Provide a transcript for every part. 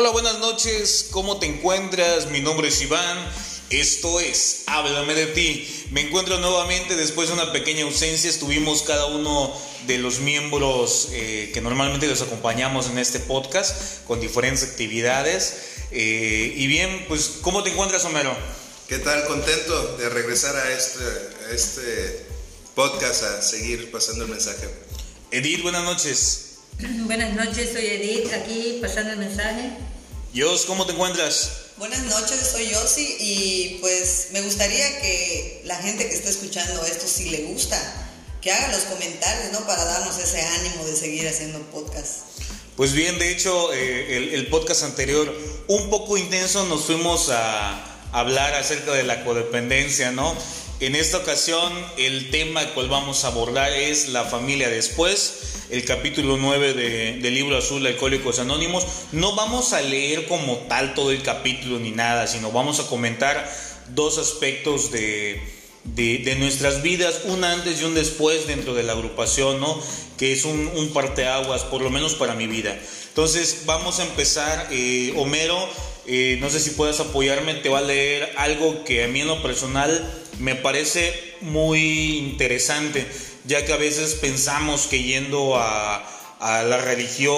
Hola, buenas noches, ¿cómo te encuentras? Mi nombre es Iván, esto es Háblame de ti. Me encuentro nuevamente después de una pequeña ausencia, estuvimos cada uno de los miembros eh, que normalmente los acompañamos en este podcast con diferentes actividades. Eh, y bien, pues, ¿cómo te encuentras, Homero? ¿Qué tal? Contento de regresar a este, a este podcast a seguir pasando el mensaje. Edith, buenas noches. Buenas noches, soy Edith, aquí pasando el mensaje. Yos, ¿cómo te encuentras? Buenas noches, soy Yossi y pues me gustaría que la gente que está escuchando esto, si le gusta, que haga los comentarios, ¿no? Para darnos ese ánimo de seguir haciendo podcast. Pues bien, de hecho, eh, el, el, podcast anterior, un poco intenso, nos fuimos a hablar acerca de la codependencia, ¿no? En esta ocasión, el tema cual vamos a abordar es la familia después el capítulo 9 de, del libro azul Alcohólicos Anónimos. No vamos a leer como tal todo el capítulo ni nada, sino vamos a comentar dos aspectos de, de, de nuestras vidas, un antes y un después dentro de la agrupación, ¿no? que es un, un parteaguas, por lo menos para mi vida. Entonces vamos a empezar, eh, Homero, eh, no sé si puedes apoyarme, te va a leer algo que a mí en lo personal me parece muy interesante ya que a veces pensamos que yendo a, a la religión,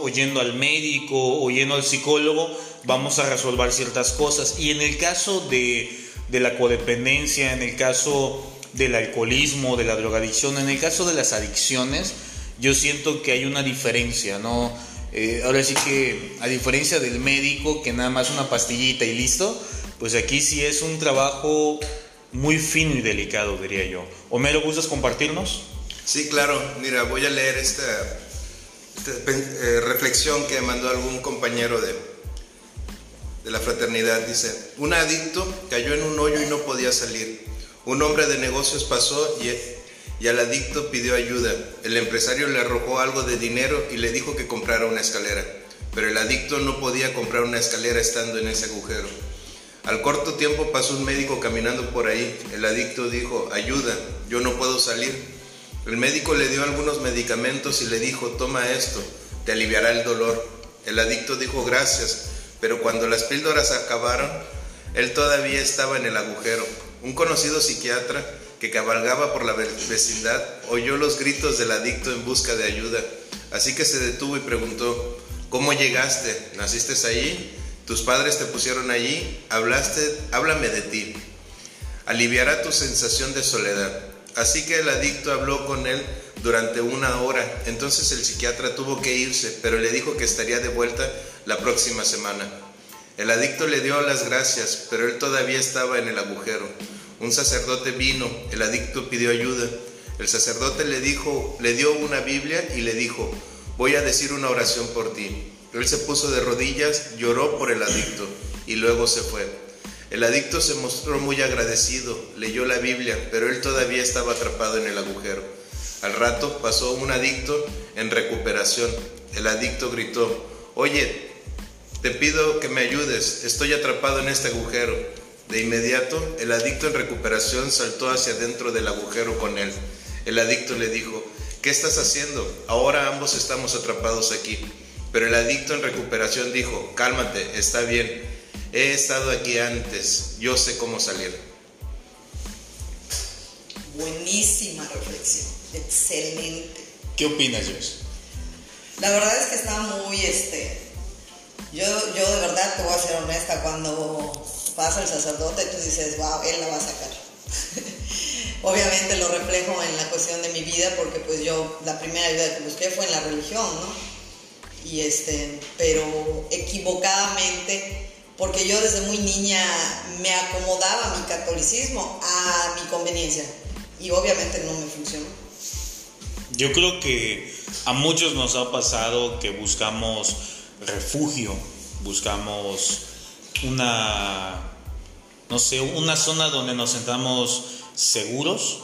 o yendo al médico, o yendo al psicólogo, vamos a resolver ciertas cosas. Y en el caso de, de la codependencia, en el caso del alcoholismo, de la drogadicción, en el caso de las adicciones, yo siento que hay una diferencia, ¿no? Eh, ahora sí que, a diferencia del médico, que nada más una pastillita y listo, pues aquí sí es un trabajo muy fino y delicado, diría yo. Homero, ¿gustas compartirnos? Sí, claro. Mira, voy a leer esta, eh, reflexión que mandó algún compañero de, de la fraternidad. Dice, un adicto cayó en un hoyo y no podía salir. Un hombre de negocios pasó y, y al adicto pidió ayuda. El empresario le arrojó algo de dinero y le dijo que comprara una escalera. Pero el adicto no podía comprar una escalera estando en ese agujero. Al corto tiempo pasó un médico caminando por ahí. El adicto dijo, ayuda, yo no puedo salir. El médico le dio algunos medicamentos y le dijo, toma esto, te aliviará el dolor. El adicto dijo, gracias, pero cuando las píldoras acabaron, él todavía estaba en el agujero. Un conocido psiquiatra que cabalgaba por la vecindad oyó los gritos del adicto en busca de ayuda, así que se detuvo y preguntó, ¿cómo llegaste? ¿Naciste ahí? Tus padres te pusieron allí, hablaste, háblame de ti. Aliviará tu sensación de soledad. Así que el adicto habló con él durante una hora. Entonces el psiquiatra tuvo que irse, pero le dijo que estaría de vuelta la próxima semana. El adicto le dio las gracias, pero él todavía estaba en el agujero. Un sacerdote vino, el adicto pidió ayuda. El sacerdote le dijo, le dio una Biblia y le dijo, voy a decir una oración por ti. Él se puso de rodillas, lloró por el adicto y luego se fue. El adicto se mostró muy agradecido, leyó la Biblia, pero él todavía estaba atrapado en el agujero. Al rato pasó un adicto en recuperación. El adicto gritó, oye, te pido que me ayudes, estoy atrapado en este agujero. De inmediato, el adicto en recuperación saltó hacia dentro del agujero con él. El adicto le dijo, ¿qué estás haciendo? Ahora ambos estamos atrapados aquí. Pero el adicto en recuperación dijo, cálmate, está bien, he estado aquí antes, yo sé cómo salir. Buenísima reflexión, excelente. ¿Qué opinas, Josh? La verdad es que está muy, este, yo, yo de verdad te voy a ser honesta, cuando pasa el sacerdote tú dices, wow, él la va a sacar. Obviamente lo reflejo en la cuestión de mi vida porque pues yo la primera ayuda que busqué fue en la religión, ¿no? y este, pero equivocadamente, porque yo desde muy niña me acomodaba mi catolicismo a mi conveniencia y obviamente no me funcionó. Yo creo que a muchos nos ha pasado que buscamos refugio, buscamos una, no sé, una zona donde nos sentamos seguros,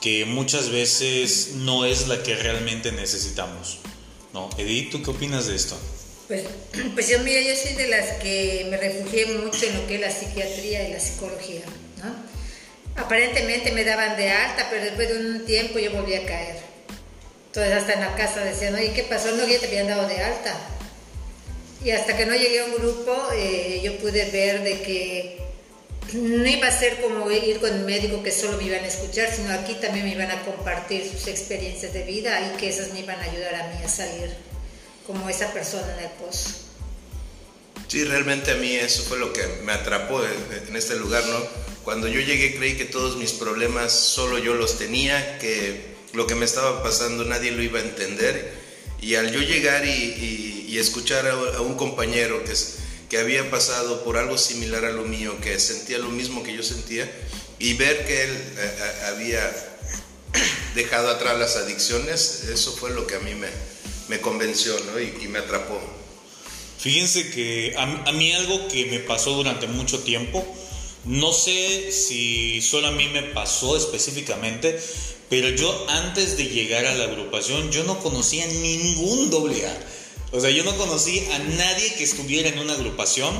que muchas veces no es la que realmente necesitamos. No, Edith, ¿tú qué opinas de esto? Pues, pues yo, mira, yo soy de las que me refugié mucho en lo que es la psiquiatría y la psicología, ¿no? Aparentemente me daban de alta, pero después de un tiempo yo volví a caer. Entonces hasta en la casa decían, oye, ¿qué pasó? No, ya te habían dado de alta. Y hasta que no llegué a un grupo, eh, yo pude ver de que no iba a ser como ir con un médico que solo me iban a escuchar, sino aquí también me iban a compartir sus experiencias de vida y que esas me iban a ayudar a mí a salir como esa persona en el pozo. Sí, realmente a mí eso fue lo que me atrapó en este lugar, ¿no? Cuando yo llegué creí que todos mis problemas solo yo los tenía, que lo que me estaba pasando nadie lo iba a entender. Y al yo llegar y, escuchar a, un compañero que, que había pasado por algo similar a lo mío, que sentía lo mismo que yo sentía, y ver que él eh, eh, había dejado atrás las adicciones, eso fue lo que a mí me, me convenció ¿no? y, me atrapó. Fíjense que a, mí algo que me pasó durante mucho tiempo, no sé si solo a mí me pasó específicamente, pero yo antes de llegar a la agrupación yo no conocía ningún doble A. O sea, yo no conocí a nadie que estuviera en una agrupación.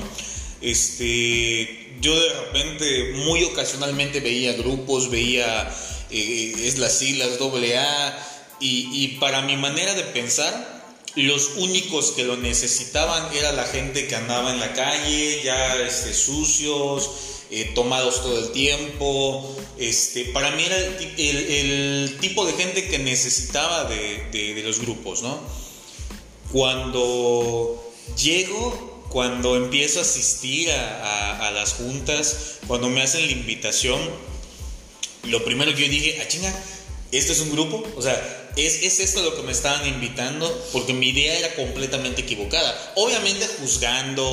Este, yo de repente, muy ocasionalmente veía grupos, veía eh, es las siglas doble A, y, para mi manera de pensar, los únicos que lo necesitaban era la gente que andaba en la calle, ya este, sucios, eh, tomados todo el tiempo. Este, para mí era el, tipo de gente que necesitaba de, los grupos, ¿no? Cuando llego, cuando empiezo a asistir a, las juntas, cuando me hacen la invitación, lo primero que yo dije, ah, chinga, ¿esto es un grupo? O sea, ¿Es, esto lo que me estaban invitando? Porque mi idea era completamente equivocada. Obviamente juzgando,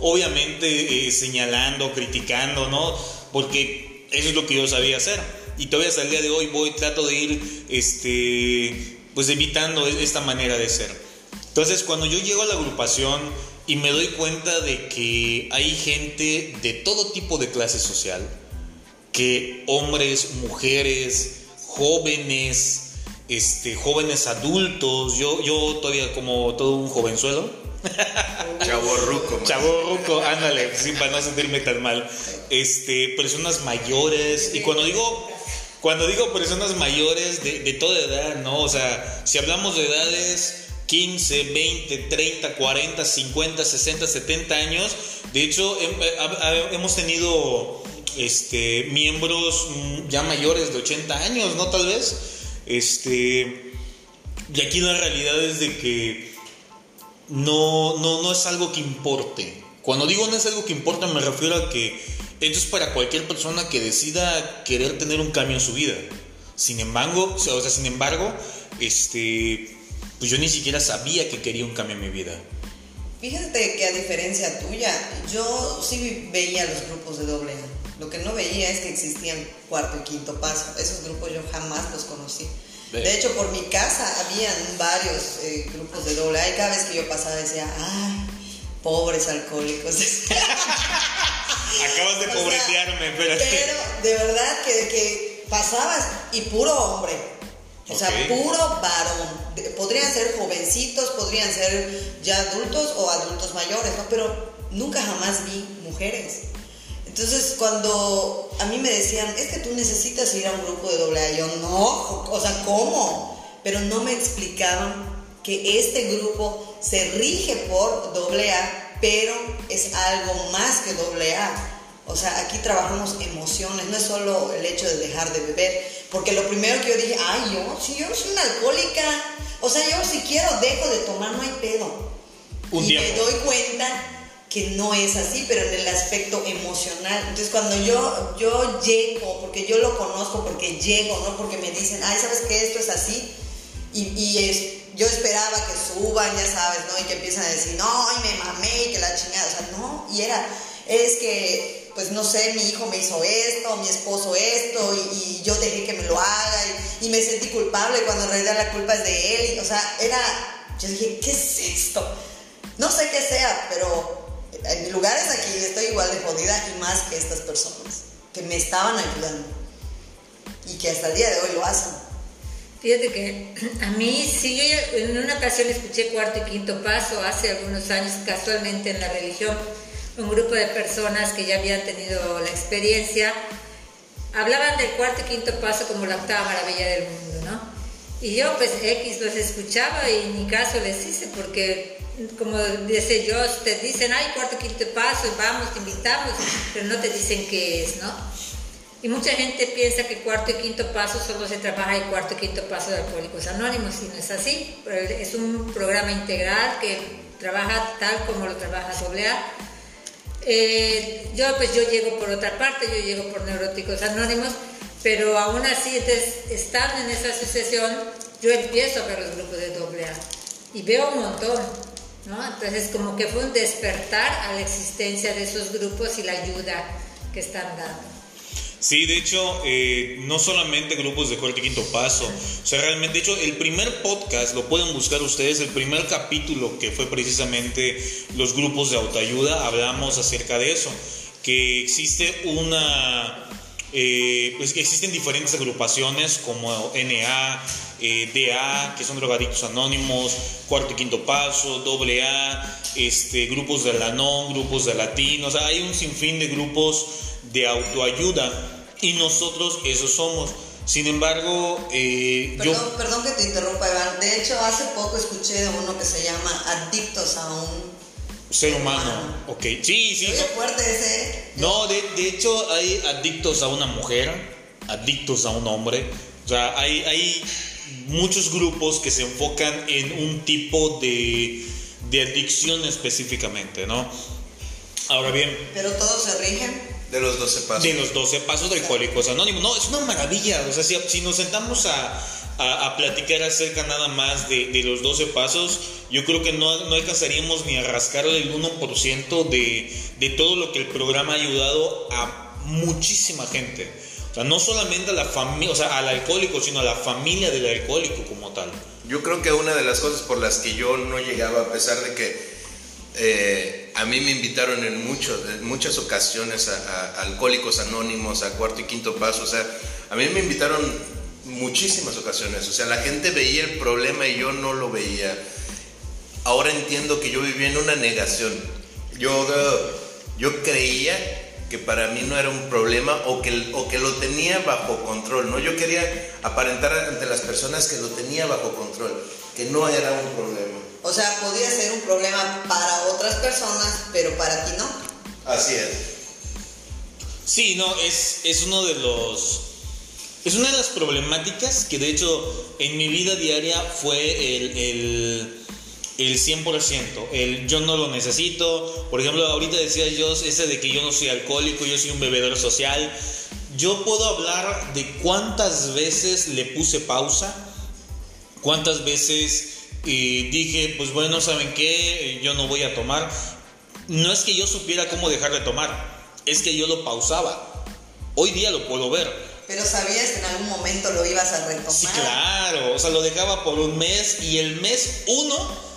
obviamente eh, señalando, criticando, ¿no? Porque eso es lo que yo sabía hacer. Y todavía hasta el día de hoy voy, trato de ir, este, pues evitando e, esta manera de ser. Entonces, cuando yo llego a la agrupación y me doy cuenta de que hay gente de todo tipo de clase social, que hombres, mujeres, jóvenes, este, jóvenes adultos, yo, yo todavía como todo un jovenzuelo. Chaborruco. Chaborruco, ándale, sí, para no sentirme tan mal. Este, personas mayores, y cuando digo, cuando digo personas mayores de, de toda edad, ¿no? O sea, si hablamos de edades 15, 20, 30, 40, 50, 60, 70 años, de hecho, eh, hemos tenido este, miembros ya mayores de 80 años, ¿no? Tal vez este, y aquí la realidad es de que no, no, es algo que importe. Cuando digo no es algo que importa, me refiero a que esto es para cualquier persona que decida querer tener un cambio en su vida. Sin embargo, sin embargo, este, pues yo ni siquiera sabía que quería un cambio en mi vida. Fíjate que a diferencia tuya, yo sí veía los grupos de doble Lo que no veía es que existían cuarto y quinto paso. Esos grupos yo jamás los conocí. De hecho, por mi casa habían varios eh, grupos de doble A y cada vez que yo pasaba decía, ay, pobres alcohólicos. Acabas de pobretearme, pero... Pero de verdad que, que pasabas y puro hombre o sea, puro varón. Podrían ser jovencitos, podrían ser ya adultos o adultos mayores, ¿no? Pero nunca jamás vi mujeres. Entonces, cuando a mí me decían, es que tú necesitas ir a un grupo de doble A, yo no, o sea, ¿cómo? Pero no me explicaban que este grupo se rige por doble A, pero es algo más que doble A. O sea, aquí trabajamos emociones, no es solo el hecho de dejar de beber, porque lo primero que yo dije, ay, yo, si yo soy una alcohólica, o sea, yo si quiero dejo de tomar, no hay pedo. y me doy cuenta que no es así, pero en el aspecto emocional. Entonces, cuando yo, yo llego, porque yo lo conozco, porque llego, no porque me dicen, ay, ¿sabes qué? Esto es así. Y, y es, yo esperaba que suban, ya sabes, ¿no? Y que empiezan a decir, no, ay, me mamé, y que la chingada, o sea, no. Y era, es que pues no sé, mi hijo me hizo esto, mi esposo esto, y, yo dejé que me lo haga, y, me sentí culpable cuando en realidad la culpa es de él. Y, o sea, era, yo dije, ¿qué es esto? No sé qué sea, pero en lugares aquí estoy igual de jodida y más que estas personas que me estaban ayudando y que hasta el día de hoy lo hacen. Fíjate que a mí, sí, yo en una ocasión escuché cuarto y quinto paso hace algunos años, casualmente en la religión un grupo de personas que ya habían tenido la experiencia, hablaban del cuarto y quinto paso como la octava maravilla del mundo, ¿no? Y yo pues X los escuchaba y ni caso les hice porque como dice yo, te dicen, ay, cuarto, quinto paso, vamos, te invitamos, pero no te dicen qué es, ¿no? Y mucha gente piensa que cuarto y quinto paso solo se trabaja el cuarto y quinto paso de Alcohólicos Anónimos, y no es así. Es un programa integral que trabaja tal como lo trabaja AA. Eh, yo pues yo llego por otra parte, yo llego por Neuróticos Anónimos, pero aún así, estando en esa asociación, yo empiezo a ver los grupos de AA y veo un montón, ¿no? Entonces como que fue un despertar a la existencia de esos grupos y la ayuda que están dando. Sí, de hecho, eh, no solamente grupos de cuarto y quinto paso, o sea, realmente, de hecho, el primer podcast, lo pueden buscar ustedes, el primer capítulo que fue precisamente los grupos de autoayuda, hablamos acerca de eso, que existe una, eh, pues existen diferentes agrupaciones como NA, eh, DA, que son drogadictos anónimos, cuarto y quinto paso, doble A, este, grupos de la non, grupos de latinos, hay un sinfín de grupos de autoayuda y nosotros eso somos. Sin embargo, eh, perdón, yo... Perdón que te interrumpa, Iván. De hecho, hace poco escuché de uno que se llama Adictos a un... Ser humano. Ok, sí, sí. No, fuerte ese. No, de, de, hecho hay adictos a una mujer, adictos a un hombre. O sea, hay, hay muchos grupos que se enfocan en un tipo de, de adicción específicamente, ¿no? Ahora bien... Pero todos se rigen de los 12 pasos. De los 12 pasos de Alcohólicos Anónimos. No, es una maravilla. O sea, si, nos sentamos a, a, platicar acerca nada más de, de, los 12 pasos, yo creo que no, no alcanzaríamos ni a rascar el 1% de, de todo lo que el programa ha ayudado a muchísima gente. O sea, no solamente a la familia, o sea, al alcohólico, sino a la familia del alcohólico como tal. Yo creo que una de las cosas por las que yo no llegaba, a pesar de que eh, a mí me invitaron en, muchos, muchas ocasiones a, Alcohólicos Anónimos, a Cuarto y Quinto Paso, o sea, a mí me invitaron muchísimas ocasiones, o sea, la gente veía el problema y yo no lo veía. Ahora entiendo que yo vivía en una negación. Yo, yo creía que para mí no era un problema o que, o que lo tenía bajo control, ¿no? Yo quería aparentar ante las personas que lo tenía bajo control, que no era un problema. O sea, podía ser un problema para otras personas, pero para ti no. Así es. Sí, no, es, es uno de los... Es una de las problemáticas que de hecho en mi vida diaria fue el, el, el 100%. El yo no lo necesito. Por ejemplo, ahorita decía yo ese de que yo no soy alcohólico, yo soy un bebedor social. Yo puedo hablar de cuántas veces le puse pausa, cuántas veces y dije, pues bueno, ¿saben qué? Yo no voy a tomar. No es que yo supiera cómo dejar de tomar, es que yo lo pausaba. Hoy día lo puedo ver. Pero sabías que en algún momento lo ibas a retomar. Sí, claro. O sea, lo dejaba por un mes y el mes uno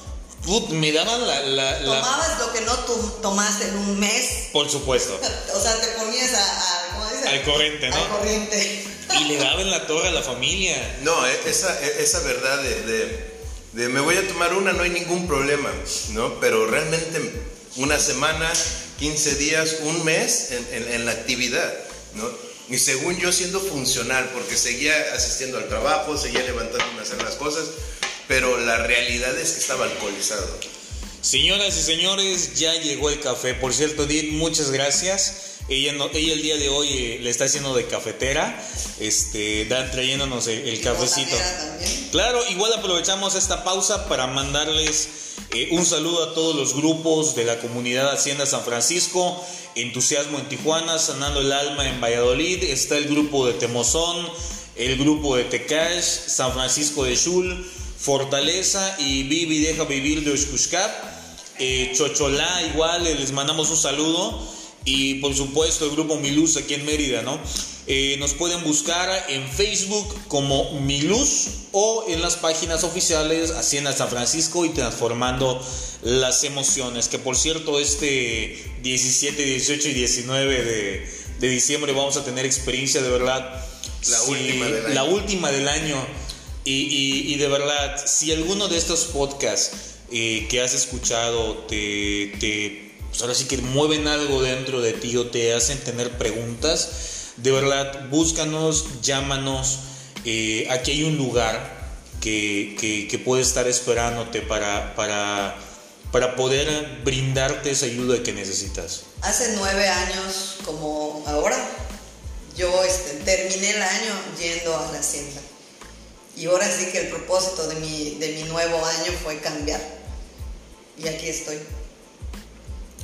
me daban la, Tomabas lo que no tomaste en un mes. Por supuesto. o sea, te ponías a, ¿cómo dices? Al corriente, ¿no? Al corriente. y le daban la torre a la familia. No, e, esa, e, esa verdad de de me voy a tomar una, no hay ningún problema, ¿no? Pero realmente una semana, 15 días, un mes en, la actividad, ¿no? Y según yo siendo funcional, porque seguía asistiendo al trabajo, seguía levantándome a hacer las cosas, pero la realidad es que estaba alcoholizado. Señoras y señores, ya llegó el café. Por cierto, Edith, muchas gracias. Ella, ella el día de hoy eh, le está haciendo de cafetera, este, da, trayéndonos el, cafecito. Claro, igual aprovechamos esta pausa para mandarles eh, un saludo a todos los grupos de la comunidad Hacienda San Francisco, Entusiasmo en Tijuana, Sanando el Alma en Valladolid, está el grupo de Temozón, el grupo de Tecash, San Francisco de Chul, Fortaleza y Vivi Deja Vivir de Oshkushkat, eh, Chocholá igual, les mandamos un saludo y por supuesto el grupo Miluz aquí en Mérida, ¿no? Eh, nos pueden buscar en Facebook como Miluz o en las páginas oficiales Hacienda San Francisco y Transformando las Emociones, que por cierto este 17, 18 y 19 de, de diciembre vamos a tener experiencia de verdad. La última del año. La última del año. Y, y, de verdad, si alguno de estos podcasts eh, que has escuchado te, te pues ahora sí que mueven algo dentro de ti o te hacen tener preguntas, de verdad, búscanos, llámanos. Eh, aquí hay un lugar que, que, puede estar esperándote para, para, para poder brindarte esa ayuda que necesitas? Hace nueve años, como ahora, yo este, terminé el año yendo a la hacienda. Y ahora sí que el propósito de mi, de mi nuevo año fue cambiar. Y aquí estoy.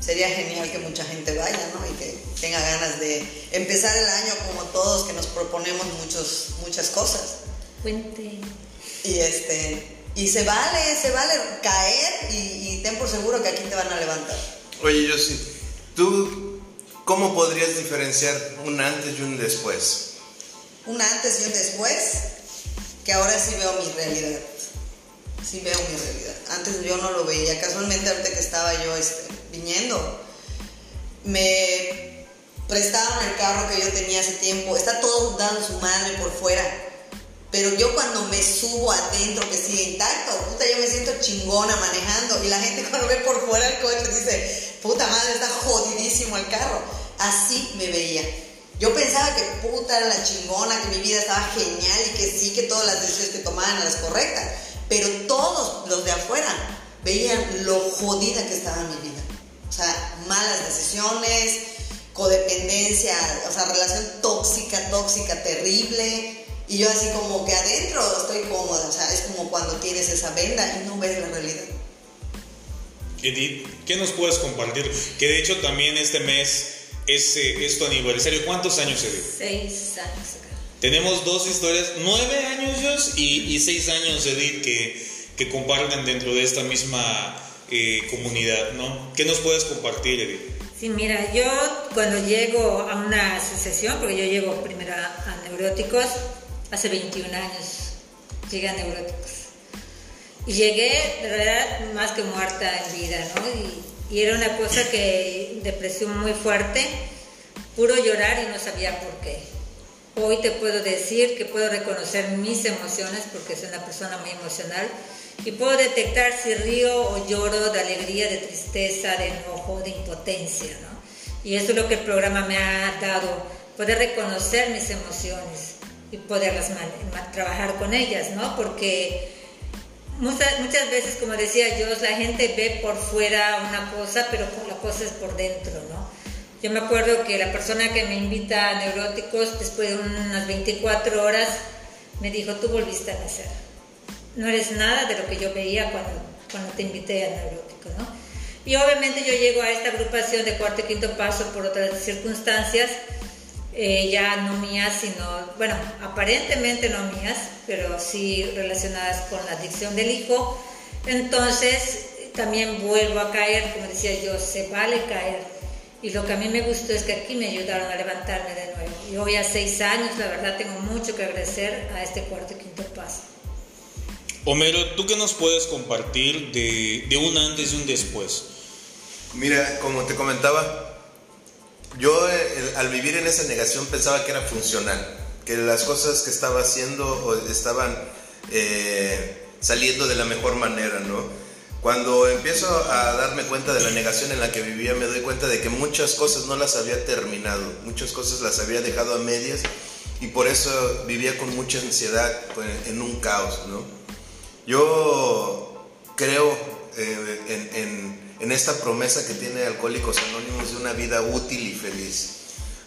Sería genial que mucha gente vaya, ¿no? Y que tenga ganas de empezar el año como todos, que nos proponemos muchos, muchas cosas. Puente. Y este, y se vale, se vale caer y, y, ten por seguro que aquí te van a levantar. Oye, yo sí. ¿Tú cómo podrías diferenciar un antes y un después? Un antes y un después, que ahora sí veo mi realidad. Sí veo mi realidad. Antes yo no lo veía. Casualmente ahorita que estaba yo este, viniendo, me prestaron el carro que yo tenía hace tiempo. Está todo dando su madre por fuera pero yo cuando me subo adentro, que sigue intacto, puta, yo me siento chingona manejando. Y la gente cuando ve por fuera el coche dice, puta madre, está jodidísimo el carro. Así me veía. Yo pensaba que puta era la chingona, que mi vida estaba genial y que sí, que todas las decisiones que tomaban eran las correctas. Pero todos los de afuera veían lo jodida que estaba mi vida. O sea, malas decisiones, codependencia, o sea, relación tóxica, tóxica, terrible y yo así como que adentro estoy cómoda, o sea, es como cuando tienes esa venda y no ves la realidad. Edith, ¿qué nos puedes compartir? Que de hecho también este mes es, eh, es tu aniversario. ¿Cuántos años, Edith? Seis años. Tenemos dos historias, nueve años y, y seis años, Edith, que, que comparten dentro de esta misma eh, comunidad, ¿no? ¿Qué nos puedes compartir, Edith? Sí, mira, yo cuando llego a una asociación, porque yo llego primero a neuróticos, hace 21 años. Llegué a neuróticos. Y llegué, de verdad, más que muerta en vida, ¿no? Y, era una cosa que, depresión muy fuerte, puro llorar y no sabía por qué. Hoy te puedo decir que puedo reconocer mis emociones porque soy una persona muy emocional y puedo detectar si río o lloro de alegría, de tristeza, de enojo, de impotencia, ¿no? Y eso es lo que el programa me ha dado, poder reconocer mis emociones y poderlas trabajar con ellas, ¿no? Porque muchas, muchas veces, como decía yo, la gente ve por fuera una cosa, pero la cosa es por dentro, ¿no? Yo me acuerdo que la persona que me invita a neuróticos, después de unas 24 horas, me dijo, tú volviste a nacer. No eres nada de lo que yo veía cuando, cuando te invité a neuróticos, ¿no? Y obviamente yo llego a esta agrupación de cuarto y quinto paso por otras circunstancias, eh, ya no mías, sino, bueno, aparentemente no mías, pero sí relacionadas con la adicción del hijo. Entonces, también vuelvo a caer, como decía yo, se vale caer. Y lo que a mí me gustó es que aquí me ayudaron a levantarme de nuevo. Y hoy a seis años, la verdad, tengo mucho que agradecer a este cuarto y quinto paso. Homero, ¿tú qué nos puedes compartir de, de un antes y un después? Mira, como te comentaba, yo eh, al vivir en esa negación pensaba que era funcional, que las cosas que estaba haciendo estaban eh, saliendo de la mejor manera, ¿no? Cuando empiezo a darme cuenta de la negación en la que vivía, me doy cuenta de que muchas cosas no las había terminado, muchas cosas las había dejado a medias y por eso vivía con mucha ansiedad, pues, en un caos, ¿no? Yo creo eh, en en esta promesa que tiene Alcohólicos Anónimos de una vida útil y feliz.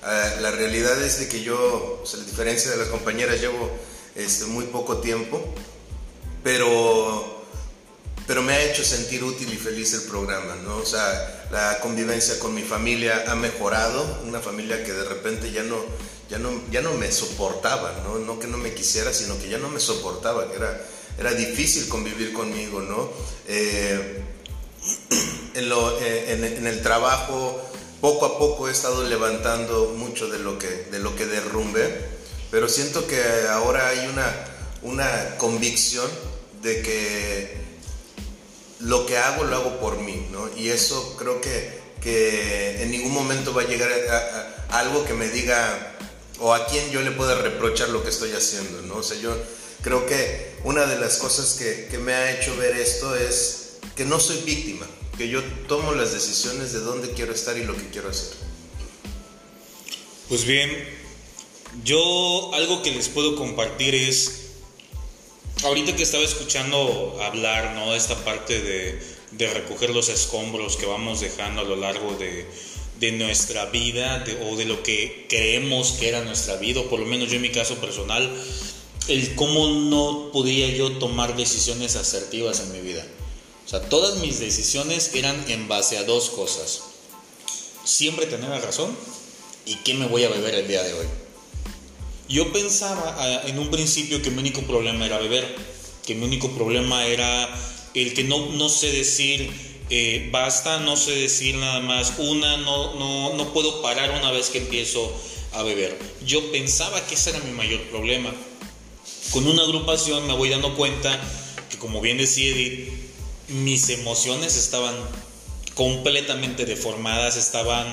Ah, la realidad es de que yo, a diferencia de las compañeras, llevo este, muy poco tiempo, pero, pero me ha hecho sentir útil y feliz el programa, ¿no? O sea, la convivencia con mi familia ha mejorado, una familia que de repente ya no, ya no, ya no me soportaba, ¿no? No que no me quisiera, sino que ya no me soportaba, que era, era difícil convivir conmigo, ¿no? Eh, eh, en, el trabajo poco a poco he estado levantando mucho de lo que, de lo que derrumbe, pero siento que ahora hay una, una convicción de que lo que hago lo hago por mí, ¿no? Y eso creo que, que en ningún momento va a llegar a, algo que me diga o a quién yo le pueda reprochar lo que estoy haciendo, ¿no? O sea, yo creo que una de las cosas que, que me ha hecho ver esto es que no soy víctima, que yo tomo las decisiones de dónde quiero estar y lo que quiero hacer. Pues bien, yo algo que les puedo compartir es ahorita que estaba escuchando hablar, ¿no? Esta parte de, de recoger los escombros que vamos dejando a lo largo de, de nuestra vida o de lo que creemos que era nuestra vida, o por lo menos yo en mi caso personal, el cómo no podía yo tomar decisiones asertivas en mi vida. O sea, todas mis decisiones eran en base a dos cosas. Siempre tener la razón y qué me voy a beber el día de hoy. Yo pensaba ah, en un principio que mi único problema era beber, que mi único problema era el que no, no sé decir eh, basta, no sé decir nada más una, no, no, no puedo parar una vez que empiezo a beber. Yo pensaba que ese era mi mayor problema. Con una agrupación me voy dando cuenta que como bien decía Edith, mis emociones estaban completamente deformadas, estaban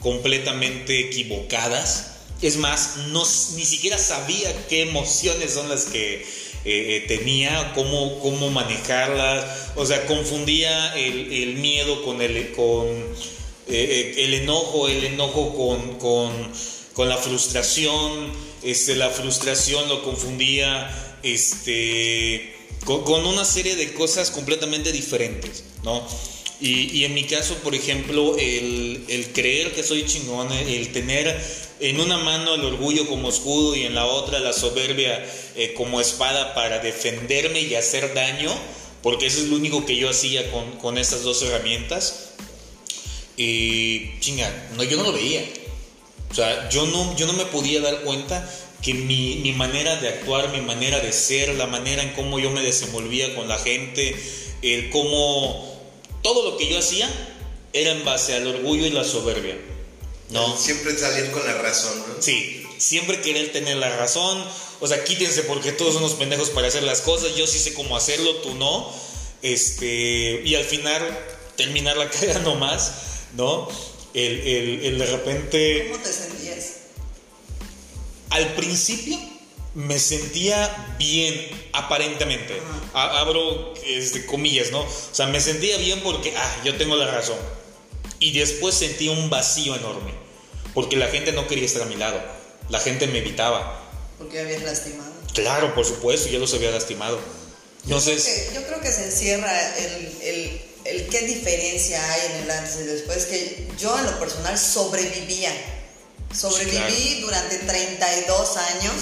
completamente equivocadas. Es más, no, ni siquiera sabía qué emociones son las que eh, eh, tenía, cómo, cómo manejarlas. O sea, confundía el, miedo con el, con, eh, el enojo, el enojo con, con, con, la frustración. Este, la frustración lo confundía este, con, con una serie de cosas completamente diferentes, ¿no? Y, en mi caso, por ejemplo, el, el, creer que soy chingón, el tener en una mano el orgullo como escudo y en la otra la soberbia eh, como espada para defenderme y hacer daño, porque eso es lo único que yo hacía con, con estas dos herramientas. Y chinga, no, yo no lo veía. O sea, yo no, yo no me podía dar cuenta que mi, mi manera de actuar, mi manera de ser, la manera en cómo yo me desenvolvía con la gente, el cómo todo lo que yo hacía era en base al orgullo y la soberbia. ¿No? Siempre salir con la razón, ¿no? Sí, siempre querer tener la razón. O sea, quítense porque todos son unos pendejos para hacer las cosas. Yo sí sé cómo hacerlo, tú no. Este, y al final terminar la no más, ¿no? El, el, el de repente. ¿Cómo te sentías? Al principio me sentía bien, aparentemente. Abro este, comillas, ¿no? O sea, me sentía bien porque, ah, yo tengo la razón. Y después sentí un vacío enorme, porque la gente no quería estar a mi lado. La gente me evitaba. Porque habías lastimado. Claro, por supuesto, yo los había lastimado. Entonces, yo, creo que, yo creo que se encierra el, el, el qué diferencia hay en el antes y después, que yo en lo personal sobrevivía. Sobreviví durante 32 años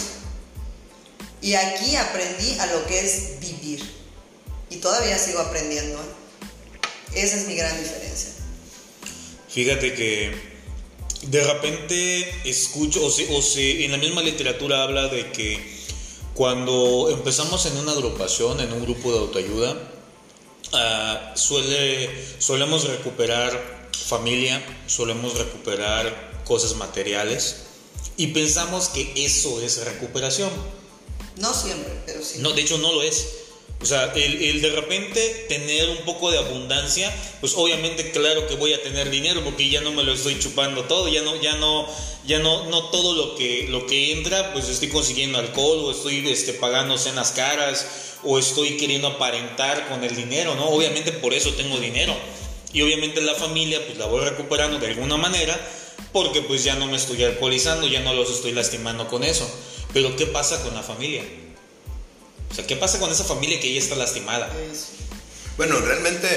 y aquí aprendí a lo que es vivir. Y todavía sigo aprendiendo. ¿eh? Esa es mi gran diferencia. Fíjate que de repente escucho, o, se, o se, en la misma literatura habla de que cuando empezamos en una agrupación, en un grupo de autoayuda, uh, suele, solemos recuperar familia, solemos recuperar cosas materiales y pensamos que eso es recuperación. No siempre, pero sí. No, de hecho no lo es. O sea, el, de repente tener un poco de abundancia, pues obviamente claro que voy a tener dinero porque ya no me lo estoy chupando todo, ya no, ya no, ya no, no todo lo que, lo que entra, pues estoy consiguiendo alcohol o estoy este, pagando cenas caras o estoy queriendo aparentar con el dinero, ¿no? Obviamente por eso tengo dinero. Y obviamente la familia pues la voy recuperando de alguna manera porque pues ya no me estoy alcoholizando, ya no los estoy lastimando con eso. Pero ¿qué pasa con la familia? O sea, ¿qué pasa con esa familia que ya está lastimada? Bueno, realmente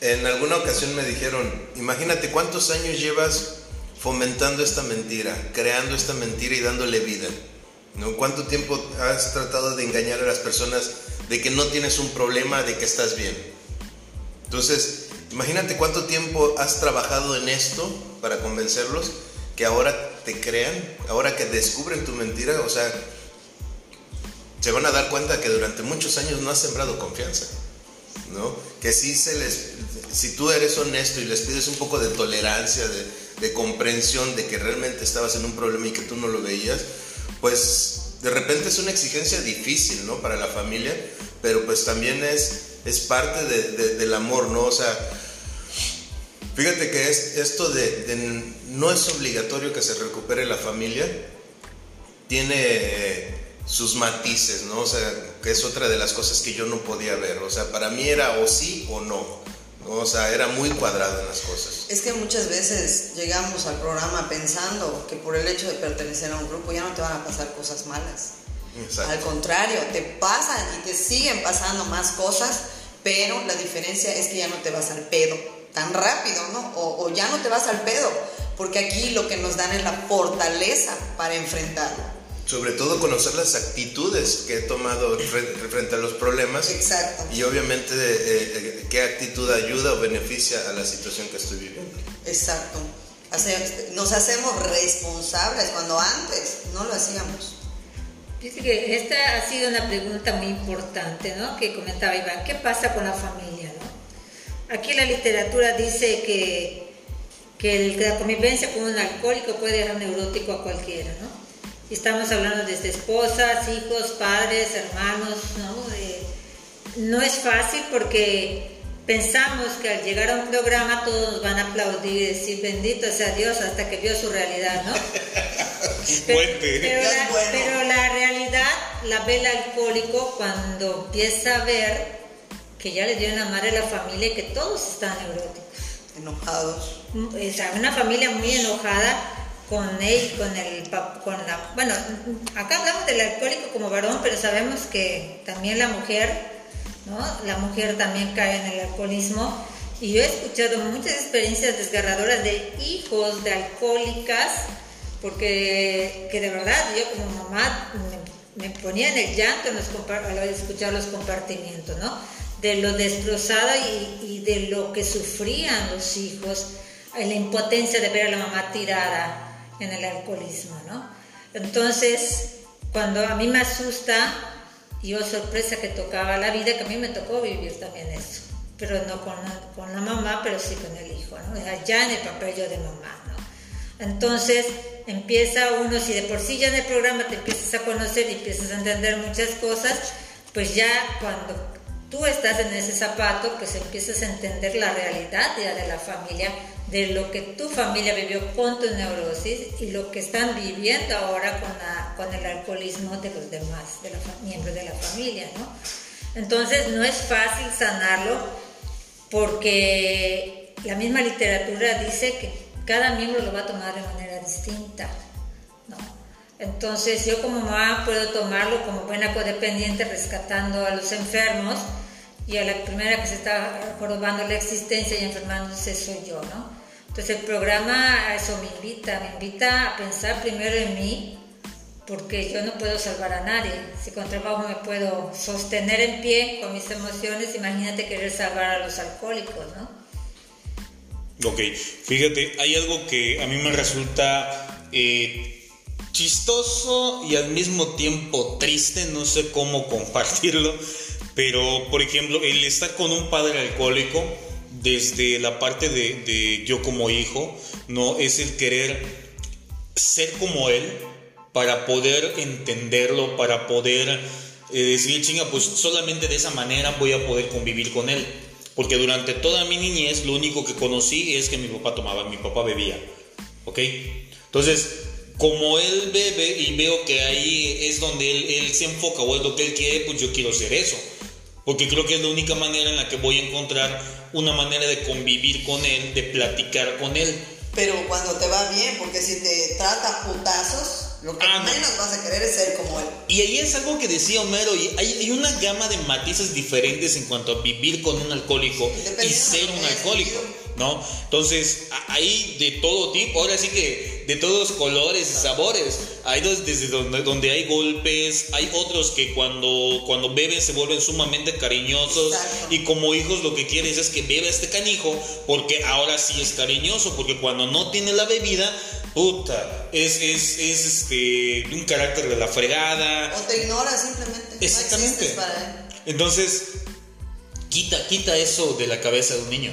en alguna ocasión me dijeron, imagínate cuántos años llevas fomentando esta mentira, creando esta mentira y dándole vida. ¿no? ¿Cuánto tiempo has tratado de engañar a las personas de que no tienes un problema, de que estás bien? Entonces, imagínate cuánto tiempo has trabajado en esto para convencerlos que ahora te crean, ahora que descubren tu mentira, o sea, se van a dar cuenta que durante muchos años no has sembrado confianza, ¿no? Que si se les, si tú eres honesto y les pides un poco de tolerancia, de, de comprensión de que realmente estabas en un problema y que tú no lo veías, pues de repente es una exigencia difícil, ¿no? Para la familia, pero pues también es, es parte de, del amor, ¿no? O sea, Fíjate que es, esto de, no es obligatorio que se recupere la familia, tiene sus matices, ¿no? O sea, que es otra de las cosas que yo no podía ver. O sea, para mí era o sí o no. O sea, era muy cuadrado en las cosas. Es que muchas veces llegamos al programa pensando que por el hecho de pertenecer a un grupo ya no te van a pasar cosas malas. Exacto. Al contrario, te pasan y te siguen pasando más cosas, pero la diferencia es que ya no te vas al pedo tan rápido, ¿no? O, o ya no te vas al pedo, porque aquí lo que nos dan es la fortaleza para enfrentarlo. Sobre todo conocer las actitudes que he tomado fre- frente a los problemas Exacto. y obviamente eh, eh, qué actitud ayuda o beneficia a la situación que estoy viviendo. Exacto. Hace- nos hacemos responsables cuando antes no lo hacíamos. Dice que esta ha sido una pregunta muy importante, ¿no? Que comentaba Iván, ¿qué pasa con la familia, no? Aquí la literatura dice que, que el- la convivencia con un alcohólico puede dejar neurótico a cualquiera, ¿no? Y estamos hablando desde esposas, hijos, padres, hermanos, ¿no? Eh, no es fácil porque pensamos que al llegar a un programa todos nos van a aplaudir y decir bendito sea Dios hasta que vio su realidad, ¿no? Pero, Ya la, es bueno. pero la realidad la ve el alcohólico cuando empieza a ver que ya le dio una madre a la familia y que todos están neuróticos. Enojados. O sea, una familia muy enojada con él, con el con la, bueno, acá hablamos del alcohólico como varón, pero sabemos que también la mujer, ¿no? La mujer también cae en el alcoholismo. Y yo he escuchado muchas experiencias desgarradoras de hijos de alcohólicas, porque que de verdad yo como mamá me, ponía en el llanto al escuchar los compartimientos, ¿no? De lo destrozada y, de lo que sufrían los hijos, la impotencia de ver a la mamá tirada en el alcoholismo, ¿no? Entonces, cuando a mí me asusta, y oh sorpresa que tocaba la vida, que a mí me tocó vivir también eso, pero no con, con la mamá, pero sí con el hijo, ¿no? Ya en el papel yo de mamá, ¿no? Entonces empieza uno, si de por sí ya en el programa te empiezas a conocer y empiezas a entender muchas cosas, pues ya cuando tú estás en ese zapato, pues empiezas a entender la realidad ya de la familia, de lo que tu familia vivió con tu neurosis y lo que están viviendo ahora con, el alcoholismo de los demás, miembros de la familia, ¿no? Entonces no es fácil sanarlo porque la misma literatura dice que cada miembro lo va a tomar de manera distinta. ¿no? Entonces yo como mamá puedo tomarlo como buena codependiente rescatando a los enfermos y a la primera que se está jorobando la existencia y enfermándose soy yo, ¿no? Entonces el programa eso me invita, me invita a pensar primero en mí, porque yo no puedo salvar a nadie. Si con trabajo me puedo sostener en pie con mis emociones, imagínate querer salvar a los alcohólicos, ¿no? Ok, fíjate, hay algo que a mí me resulta eh, chistoso y al mismo tiempo triste, no sé cómo compartirlo, pero por ejemplo, el estar con un padre alcohólico, desde la parte de, de yo como hijo, no es el querer ser como él para poder entenderlo, para poder eh, decir, chinga, pues solamente de esa manera voy a poder convivir con él. Porque durante toda mi niñez lo único que conocí es que mi papá tomaba, mi papá bebía. ¿Ok? Entonces, como él bebe y veo que ahí es donde él, él se enfoca o es lo que él quiere, pues yo quiero ser eso. Porque creo que es la única manera en la que voy a encontrar una manera de convivir con él, de platicar con él. Pero cuando te va bien, porque si te trata putazos, lo que Ah, no. menos vas a querer es ser como él. Y ahí es algo que decía Homero, y hay, hay una gama de matices diferentes en cuanto a vivir con un alcohólico y ser un alcohólico. ¿no? Entonces, a- hay de todo tipo, ahora sí que de todos colores y sabores. Hay dos- desde donde, donde hay golpes, hay otros que cuando, cuando beben se vuelven sumamente cariñosos Exacto. y como hijos lo que quieres es que beba este canijo porque ahora sí es cariñoso, porque cuando no tiene la bebida, puta, es, es, es este, un carácter de la fregada. O te ignora simplemente. Exactamente. No para él. Entonces, quita, quita eso de la cabeza de un niño.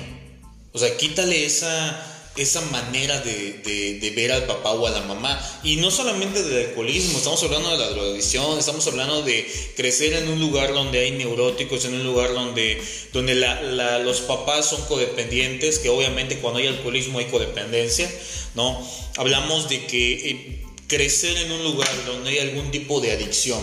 O sea, quítale esa, esa manera de, de- de ver al papá o a la mamá. Y no solamente del alcoholismo, estamos hablando de la drogadicción, estamos hablando de crecer en un lugar donde hay neuróticos, en un lugar donde, donde la- la- los papás son codependientes, que obviamente cuando hay alcoholismo hay codependencia, ¿no? Hablamos de que eh, crecer en un lugar donde hay algún tipo de adicción,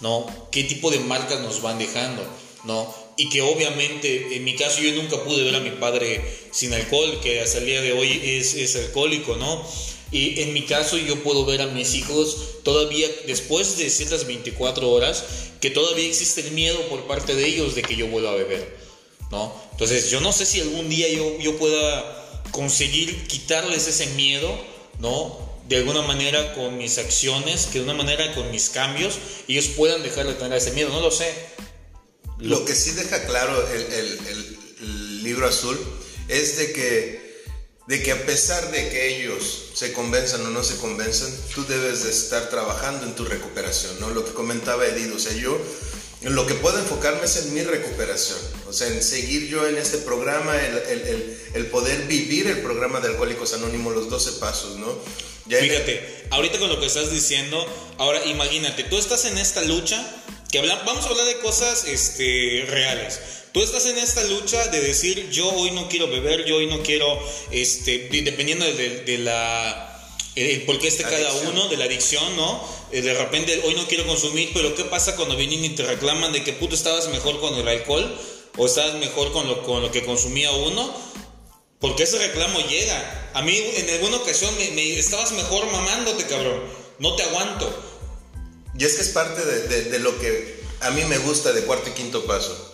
¿no? ¿Qué tipo de marcas nos van dejando, ¿no? Y que obviamente, en mi caso, yo nunca pude ver a mi padre sin alcohol, que hasta el día de hoy es, es alcohólico, ¿no? Y en mi caso yo puedo ver a mis hijos todavía después de ciertas 24 horas que todavía existe el miedo por parte de ellos de que yo vuelva a beber, ¿no? Entonces yo no sé si algún día yo, yo pueda conseguir quitarles ese miedo, ¿no? De alguna manera con mis acciones, que de una manera con mis cambios, ellos puedan dejar de tener ese miedo, no lo sé. Lo, que sí deja claro el, el, el libro azul es de que de que a pesar de que ellos se convenzan o no se convenzan, tú debes de estar trabajando en tu recuperación, ¿no? Lo que comentaba Edith, o sea, yo en lo que puedo enfocarme es en mi recuperación, o sea, en seguir yo en este programa, el, el, el, poder vivir el programa de Alcohólicos Anónimos, los 12 pasos, ¿no? Fíjate, ahorita con lo que estás diciendo, ahora imagínate, tú estás en esta lucha, que vamos a hablar de cosas este, reales. Tú estás en esta lucha de decir, yo hoy no quiero beber, yo hoy no quiero, este, dependiendo de, la... El, por qué esté cada uno, de la adicción, ¿no? Eh, de repente, hoy no quiero consumir, pero ¿qué pasa cuando vienen y te reclaman de que puto estabas mejor con el alcohol? ¿O estabas mejor con lo, con lo que consumía uno? Porque ese reclamo llega. A mí en alguna ocasión me, estabas mejor mamándote, cabrón. No te aguanto. Y es que es parte de, de lo que a mí me gusta de cuarto y quinto paso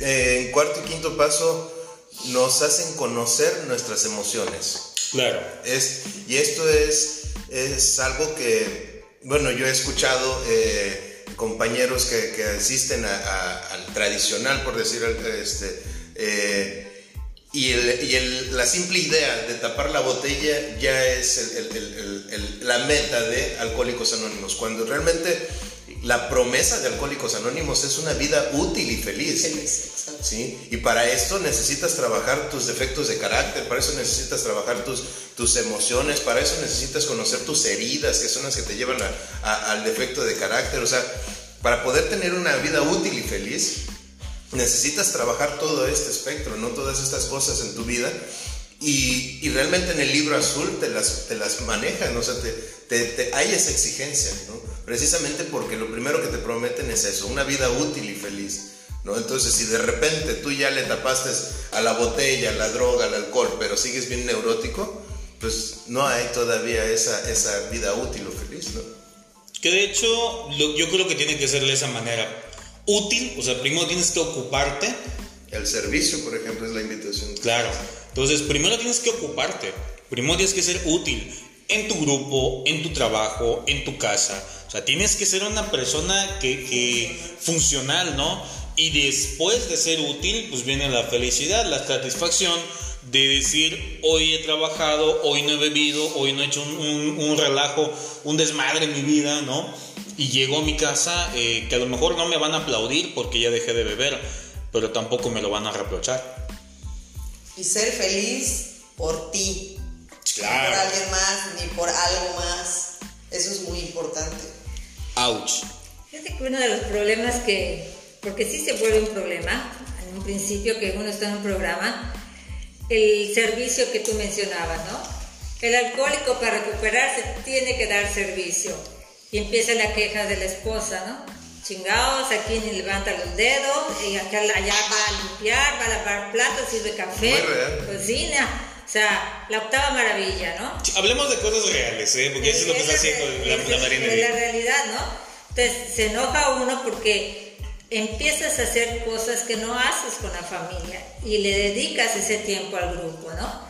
en cuarto y quinto paso nos hacen conocer nuestras emociones. Claro. Es, y esto es, es algo que, bueno, yo he escuchado eh, compañeros que, que asisten al tradicional, por decir, este, eh, y, el, la simple idea de tapar la botella ya es la meta de Alcohólicos Anónimos, cuando realmente la promesa de Alcohólicos Anónimos es una vida útil y feliz. Feliz, ¿sí? Y para esto necesitas trabajar tus defectos de carácter, para eso necesitas trabajar tus, tus emociones, para eso necesitas conocer tus heridas, que son las que te llevan al defecto de carácter. O sea, para poder tener una vida útil y feliz, necesitas trabajar todo este espectro, no todas estas cosas en tu vida. Y, realmente en el libro azul te las, te las manejan, o sea, te, te, hay esa exigencia, ¿no? precisamente porque lo primero que te prometen es eso, una vida útil y feliz. ¿no? Entonces, si de repente tú ya le tapaste a la botella, a la droga, al alcohol, pero sigues bien neurótico, pues no hay todavía esa, esa vida útil o feliz. ¿no? Que de hecho, yo creo que tiene que ser de esa manera. Útil, o sea, primero tienes que ocuparte. El servicio, por ejemplo, es la invitación. Claro. Entonces, primero tienes que ocuparte. Primero tienes que ser útil en tu grupo, en tu trabajo, en tu casa sea, tienes que ser una persona que, que, funcional, ¿no? Y después de ser útil, pues viene la felicidad, la satisfacción de decir, hoy he trabajado, hoy no he bebido, hoy no he hecho un, un, relajo, un desmadre en mi vida, ¿no? Y llego a mi casa, eh, que a lo mejor no me van a aplaudir porque ya dejé de beber, pero tampoco me lo van a reprochar. Y ser feliz por ti. Claro. No por alguien más, ni por algo más. Eso es muy importante. Ouch. Fíjate que uno de los problemas que, porque sí se vuelve un problema, en un principio que uno está en un programa, el servicio que tú mencionabas, ¿no? El alcohólico para recuperarse tiene que dar servicio. Y empieza la queja de la esposa, ¿no? Chingados, aquí ni levanta los dedos, y acá allá va a limpiar, va a lavar platos, sirve café, cocina. O sea, la octava maravilla, ¿no? hablemos de cosas reales, ¿eh? Porque eso es lo que está haciendo la, la Marina. De la realidad, ¿no? Entonces se enoja uno porque empiezas a hacer cosas que no haces con la familia y le dedicas ese tiempo al grupo, ¿no?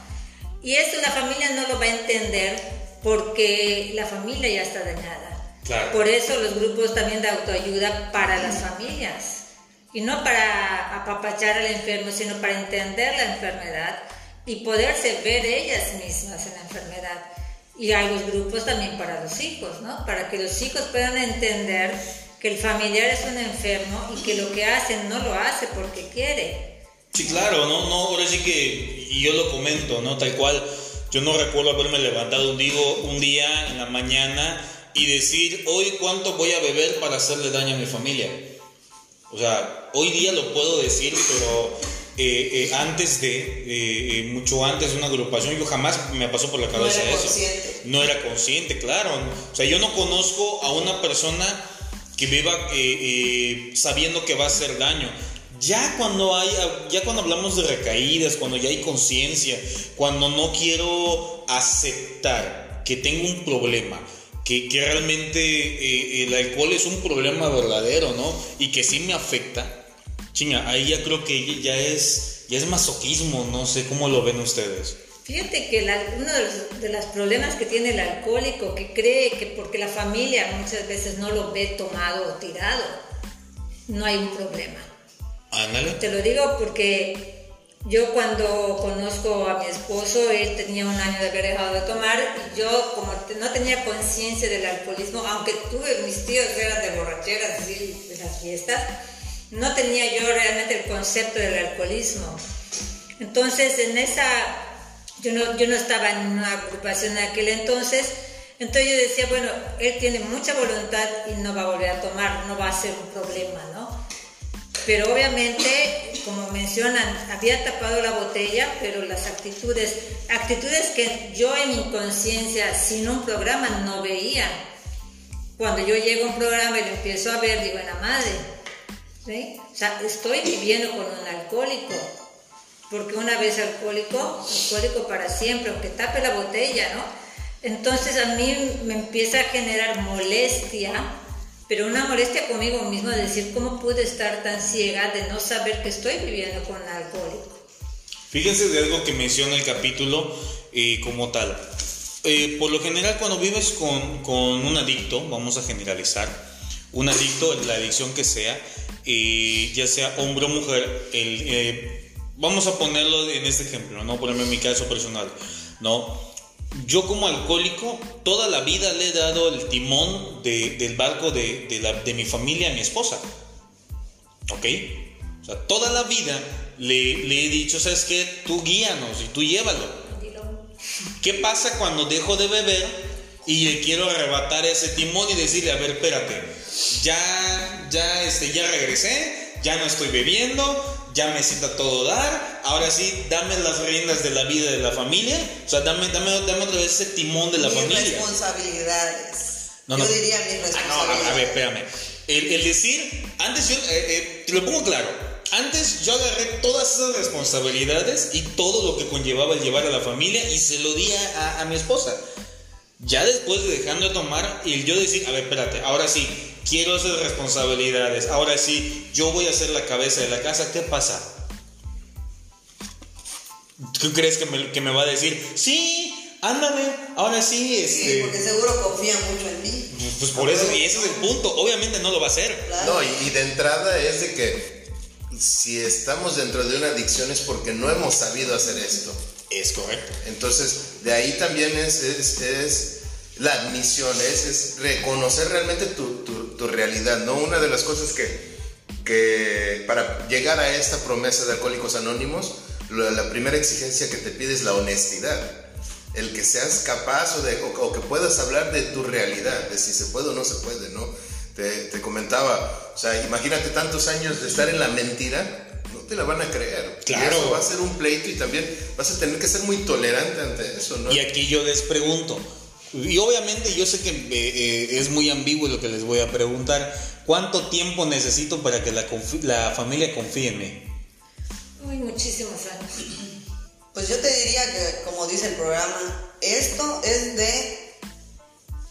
Y eso la familia no lo va a entender porque la familia ya está dañada. Claro. Por eso los grupos también de autoayuda para las familias. Y no para apapachar al enfermo, sino para entender la enfermedad y poderse ver ellas mismas en la enfermedad. Y hay los grupos también para los hijos, ¿no? Para que los hijos puedan entender que el familiar es un enfermo y que lo que hacen no lo hace porque quiere. Sí, claro, no, no, ahora sí que, y yo lo comento, ¿no? Tal cual, yo no recuerdo haberme levantado un, digo, un día en la mañana y decir, hoy cuánto voy a beber para hacerle daño a mi familia. O sea, hoy día lo puedo decir, pero eh, eh, antes de, eh, mucho antes de una agrupación, yo jamás me pasó por la cabeza no era eso. Consciente. No era consciente, claro. O sea, yo no conozco a una persona que viva sabiendo que va a hacer daño. Ya cuando hay, ya cuando hablamos de recaídas, cuando ya hay conciencia, cuando no quiero aceptar que tengo un problema, que, que realmente eh, el alcohol es un problema verdadero, ¿no? Y que sí me afecta, chinga, ahí ya creo que ya es, ya es masoquismo, no sé cómo lo ven ustedes. Fíjate que uno de los, de los, problemas que tiene el alcohólico, que cree que porque la familia muchas veces no lo ve tomado o tirado, no hay un problema. Ándale. Te lo digo porque yo cuando conozco a mi esposo, él tenía un año de haber dejado de tomar y yo como no tenía conciencia del alcoholismo, aunque tuve mis tíos eran de borracheras, de las fiestas, no tenía yo realmente el concepto del alcoholismo. Entonces en esa, yo no, yo no estaba en una agrupación en aquel entonces, entonces yo decía, bueno, él tiene mucha voluntad y no va a volver a tomar, no va a ser un problema, ¿no? Pero obviamente, como mencionan, había tapado la botella, pero las actitudes, actitudes que yo en mi conciencia, sin un programa, no veía. Cuando yo llego a un programa y lo empiezo a ver, digo, la madre, ¿sí? O sea, estoy viviendo con un alcohólico, porque una vez alcohólico, alcohólico para siempre, aunque tape la botella, ¿no? Entonces a mí me empieza a generar molestia pero una molestia conmigo mismo de decir cómo pude estar tan ciega de no saber que estoy viviendo con un alcohólico. Fíjense de algo que menciona el capítulo eh, como tal. Eh, por lo general cuando vives con, con, un adicto, vamos a generalizar, un adicto, la adicción que sea, eh, ya sea hombre o mujer, el, vamos a ponerlo en este ejemplo, no ponerme en mi caso personal, ¿no? Yo como alcohólico toda la vida le he dado el timón del barco de, mi familia a mi esposa. ¿Ok? O sea, toda la vida le, he dicho, ¿sabes qué? Tú guíanos y tú llévalo. ¿Qué pasa cuando dejo de beber y le quiero arrebatar ese timón y decirle, a ver, espérate, ya, ya, este, ya regresé, ya no estoy bebiendo, ya me siento a todo dar, ahora sí, dame las riendas de la vida de la familia, o sea, dame, dame, dame otra vez ese timón de la mis familia. responsabilidades. No, yo diría mis responsabilidades. Ah, no, a ver, espérame. El, decir, antes yo, eh, eh, te lo pongo claro, antes yo agarré todas esas responsabilidades y todo lo que conllevaba el llevar a la familia y se lo di a, a mi esposa. Ya después de dejando de tomar y yo decir, a ver, espérate, ahora sí, quiero hacer responsabilidades, ahora sí, yo voy a ser la cabeza de la casa, ¿qué pasa? ¿Tú crees que me, que me va a decir, sí, ándale, ahora sí, este... Sí, porque seguro confía mucho en mí. Pues por eso, y ese es el punto, obviamente no lo va a hacer. No, y, de entrada es de que si estamos dentro de una adicción es porque no hemos sabido hacer esto. Es correcto. Entonces, de ahí también es, es, es la admisión, es, es reconocer realmente tu, tu, realidad, ¿no? Una de las cosas que, que para llegar a esta promesa de Alcohólicos Anónimos, la, primera exigencia que te pide es la honestidad. El que seas capaz o, de, o, que puedas hablar de tu realidad, de si se puede o no se puede, ¿no? Te, te comentaba, o sea, imagínate tantos años de estar en la mentira, no te la van a creer. Claro. eso va a ser un pleito y también vas a tener que ser muy tolerante ante eso, ¿no? Y aquí yo les pregunto, y obviamente yo sé que eh, eh, es muy ambiguo lo que les voy a preguntar. ¿Cuánto tiempo necesito para que la, la familia confíe en mí? Uy, muchísimos años. Pues yo te diría que, como dice el programa, esto es de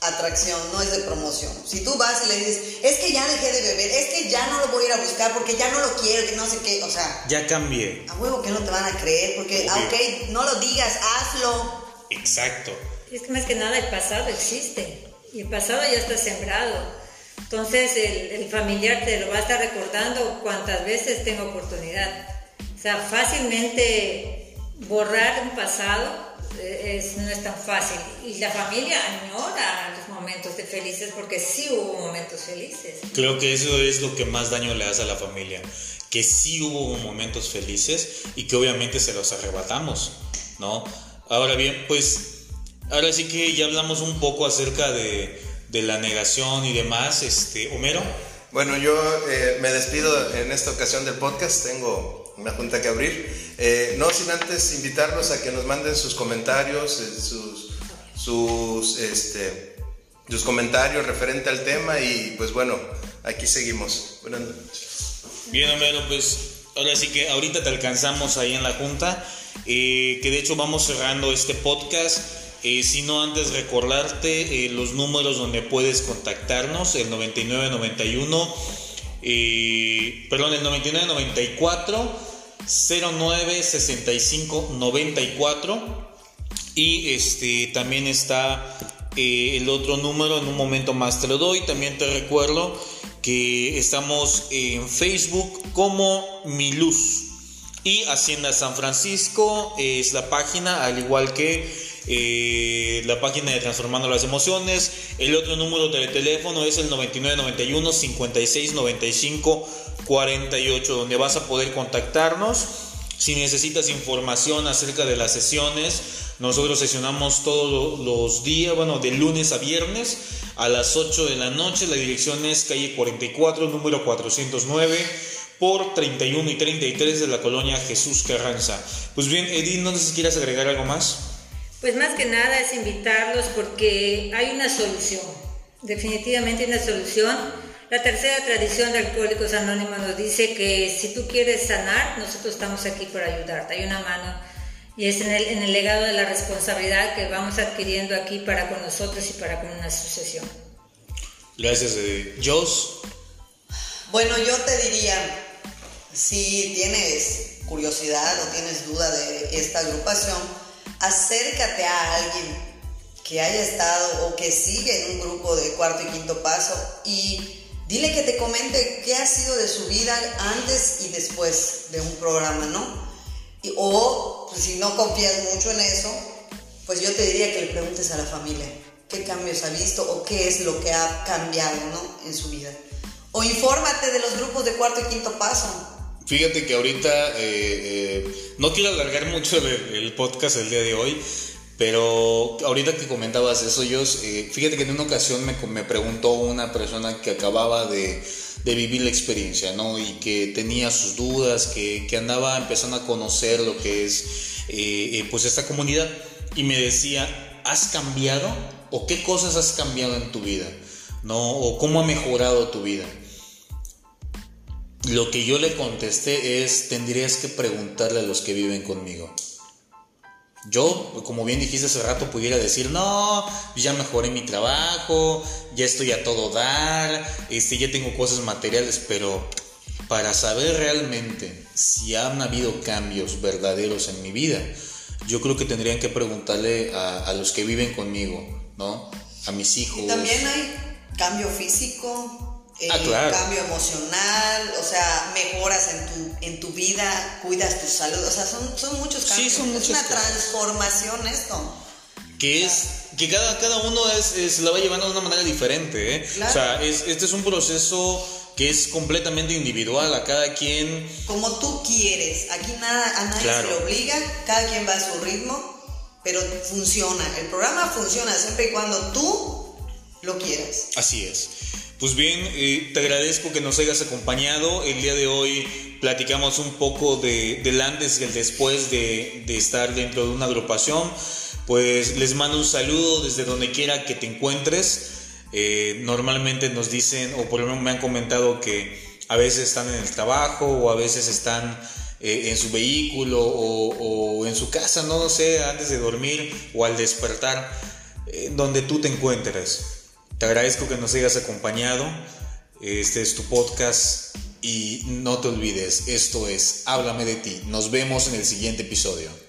atracción, no es de promoción. Si tú vas y le dices, es que ya dejé de beber, es que ya no lo voy a ir a buscar porque ya no lo quiero, que no sé qué, o sea... Ya cambié. A huevo que no te van a creer, porque, ah, ok, no lo digas, hazlo. Exacto. Es que más que nada el pasado existe y el pasado ya está sembrado. Entonces el, familiar te lo va a estar recordando cuantas veces tenga oportunidad. O sea, fácilmente borrar un pasado eh, no es tan fácil. Y la familia añora los momentos de felices porque sí hubo momentos felices. Creo que eso es lo que más daño le hace a la familia. Que sí hubo momentos felices y que obviamente se los arrebatamos, ¿no? Ahora bien, pues Ahora sí que ya hablamos un poco acerca de, la negación y demás. Este, Homero. Bueno, yo eh, me despido en esta ocasión del podcast. Tengo una junta que abrir. Eh, no sin antes invitarlos a que nos manden sus comentarios, eh, sus, sus, este, sus comentarios referente al tema y pues bueno, aquí seguimos. Buenas noches. Bien, Homero, pues ahora sí que ahorita te alcanzamos ahí en la junta, que de hecho vamos cerrando este podcast. Eh, si no, antes recordarte eh, los números donde puedes contactarnos, el 9991, eh, perdón, el 9994 09 65 94 y este también está el otro número en un momento más te lo doy también te recuerdo que estamos en Facebook como Mi Luz y Hacienda San Francisco es la página al igual que eh, la página de Transformando las Emociones. El otro número de teléfono es el 9991 56 95 48, donde vas a poder contactarnos. Si necesitas información acerca de las sesiones, nosotros sesionamos todos los días, bueno, de lunes a viernes a las 8 de la noche. La dirección es calle 44, número 409 por 31 y 33 de la colonia Jesús Carranza. Pues bien, Edith, no sé si quieres agregar algo más. Pues más que nada es invitarlos porque hay una solución, definitivamente hay una solución. La tercera tradición de Alcohólicos Anónimos nos dice que si tú quieres sanar, nosotros estamos aquí para ayudarte. Hay una mano y es en el, en el legado de la responsabilidad que vamos adquiriendo aquí para con nosotros y para con una asociación. Gracias, eh, Jos. Bueno, yo te diría, si tienes curiosidad o tienes duda de esta agrupación, acércate a alguien que haya estado o que sigue en un grupo de cuarto y quinto paso y dile que te comente qué ha sido de su vida antes y después de un programa, ¿no? o pues, si no confías mucho en eso, pues yo te diría que le preguntes a la familia qué cambios ha visto o qué es lo que ha cambiado, ¿no? En su vida. O infórmate de los grupos de cuarto y quinto paso Fíjate que ahorita eh, eh, no quiero alargar mucho el, podcast el día de hoy, pero ahorita que comentabas eso, yo, eh, fíjate que en una ocasión me, me preguntó una persona que acababa de, de, vivir la experiencia, ¿no? Y que tenía sus dudas, que, que andaba empezando a conocer lo que es, pues, esta comunidad, y me decía, ¿has cambiado? ¿O qué cosas has cambiado en tu vida? ¿No? ¿O cómo ha mejorado tu vida? Lo que yo le contesté es, tendrías que preguntarle a los que viven conmigo. Yo, como bien dijiste hace rato, pudiera decir, no, ya mejoré mi trabajo, ya estoy a todo dar, este, ya tengo cosas materiales, pero para saber realmente si han habido cambios verdaderos en mi vida, yo creo que tendrían que preguntarle a, a los que viven conmigo, ¿no? A mis hijos. Y también hay cambio físico, ah, eh, cambio emocional, o sea, mejoras en tu, en tu vida, cuidas tu salud, o sea, son, son muchos cambios. Sí, son es una transformación esto. Que es, que cada, cada uno es, la va llevando de una manera diferente, ¿eh? O sea, este es un proceso que es completamente individual, a cada quien... Como tú quieres, aquí nada, a nadie se le obliga, cada quien va a su ritmo, pero funciona, el programa funciona siempre y cuando tú lo quieras. Así es. Pues bien, eh, te agradezco que nos hayas acompañado. El día de hoy platicamos un poco de, del antes y el después de, estar dentro de una agrupación. Pues les mando un saludo desde donde quiera que te encuentres. Eh, normalmente nos dicen, o por lo menos me han comentado que a veces están en el trabajo o a veces están eh, en su vehículo o, o, en su casa, no sé, antes de dormir o al despertar, donde tú te encuentres. Te agradezco que nos hayas acompañado. Este es tu podcast y no te olvides, esto es Háblame de ti. Nos vemos en el siguiente episodio.